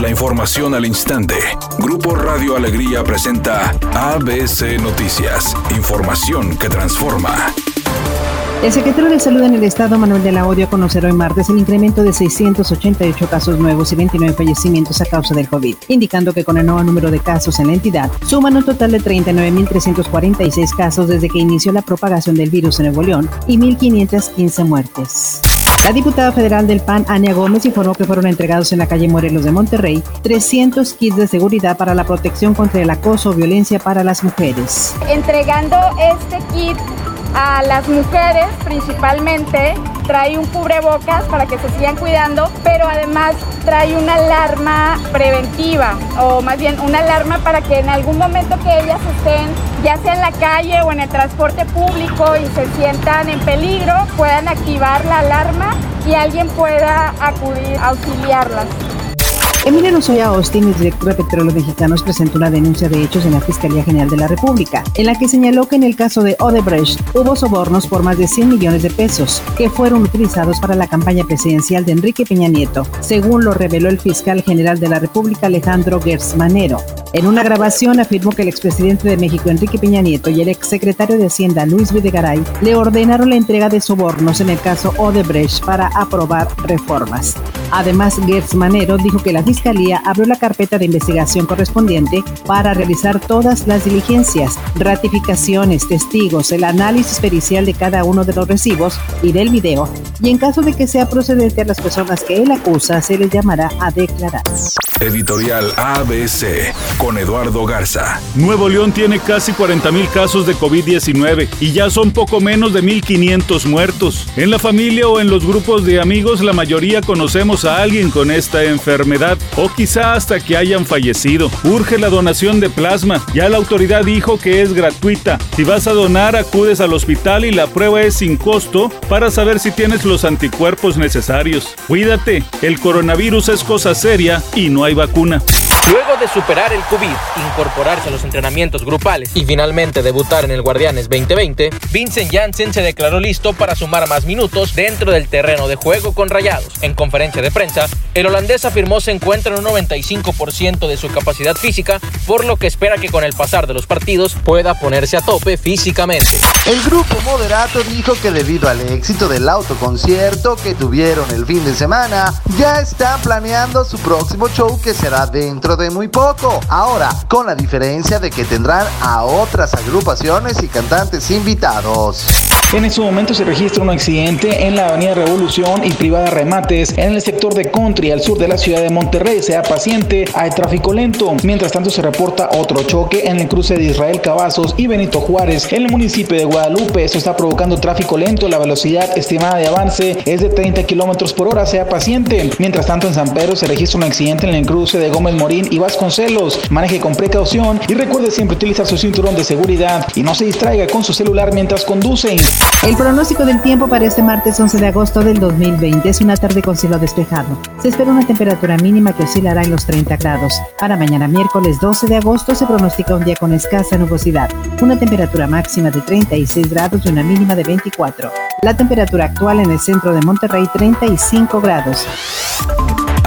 La información al instante. Grupo Radio Alegría presenta ABC Noticias. Información que transforma. El secretario de Salud en el Estado, Manuel de la Odio, a hoy martes el incremento de 688 casos nuevos y 29 fallecimientos a causa del COVID, indicando que con el nuevo número de casos en la entidad, suman un total de 39.346 casos desde que inició la propagación del virus en Nuevo León y 1.515 muertes. La diputada federal del PAN, Ania Gómez, informó que fueron entregados en la calle Morelos de Monterrey 300 kits de seguridad para la protección contra el acoso o violencia para las mujeres. Entregando este kit a las mujeres principalmente, trae un cubrebocas para que se sigan cuidando, pero además trae una alarma preventiva, o más bien una alarma para que en algún momento que ellas estén, ya sea en la calle o en el transporte público y se sientan en peligro, puedan activar la alarma y alguien pueda acudir a auxiliarlas. Emiliano Soya Austin, el director de Petróleos Mexicanos, presentó una denuncia de hechos en la Fiscalía General de la República, en la que señaló que en el caso de Odebrecht hubo sobornos por más de 100 millones de pesos que fueron utilizados para la campaña presidencial de Enrique Peña Nieto, según lo reveló el fiscal general de la República Alejandro Gersmanero. En una grabación afirmó que el expresidente de México Enrique Peña Nieto y el exsecretario de Hacienda Luis Videgaray le ordenaron la entrega de sobornos en el caso Odebrecht para aprobar reformas. Además, Gertz Manero dijo que la abrió la carpeta de investigación correspondiente para realizar todas las diligencias, ratificaciones, testigos, el análisis pericial de cada uno de los recibos y del video, y en caso de que sea procedente a las personas que él acusa, se les llamará a declarar. Editorial ABC con Eduardo Garza. Nuevo León tiene casi 40 mil casos de COVID-19 y ya son poco menos de 1.500 muertos. En la familia o en los grupos de amigos la mayoría conocemos a alguien con esta enfermedad o quizá hasta que hayan fallecido. Urge la donación de plasma. Ya la autoridad dijo que es gratuita. Si vas a donar acudes al hospital y la prueba es sin costo para saber si tienes los anticuerpos necesarios. Cuídate, el coronavirus es cosa seria y no hay vacuna. Luego de superar el COVID, incorporarse a los entrenamientos grupales y finalmente debutar en el Guardianes 2020, Vincent Janssen se declaró listo para sumar más minutos dentro del terreno de juego con Rayados. En conferencia de prensa, el holandés afirmó se encuentra en un 95% de su capacidad física, por lo que espera que con el pasar de los partidos pueda ponerse a tope físicamente. El grupo moderato dijo que debido al éxito del autoconcierto que tuvieron el fin de semana, ya están planeando su próximo show que será dentro de muy poco. Ahora, con la diferencia de que tendrán a otras agrupaciones y cantantes invitados. En este momento se registra un accidente en la avenida Revolución y Privada Remates en el sector de Country al sur de la ciudad de Monterrey. Sea paciente, hay tráfico lento. Mientras tanto se reporta otro choque en el cruce de Israel Cavazos y Benito Juárez en el municipio de Guadalupe. Esto está provocando tráfico lento. La velocidad estimada de avance es de 30 kilómetros por hora. Sea paciente. Mientras tanto en San Pedro se registra un accidente en el cruce de Gómez Morín y Vasconcelos. Maneje con precaución y recuerde siempre utilizar su cinturón de seguridad y no se distraiga con su celular mientras conducen. El pronóstico del tiempo para este martes 11 de agosto del 2020 es una tarde con cielo despejado. Se espera una temperatura mínima que oscilará en los 30 grados. Para mañana miércoles 12 de agosto se pronostica un día con escasa nubosidad, una temperatura máxima de 36 grados y una mínima de 24. La temperatura actual en el centro de Monterrey 35 grados.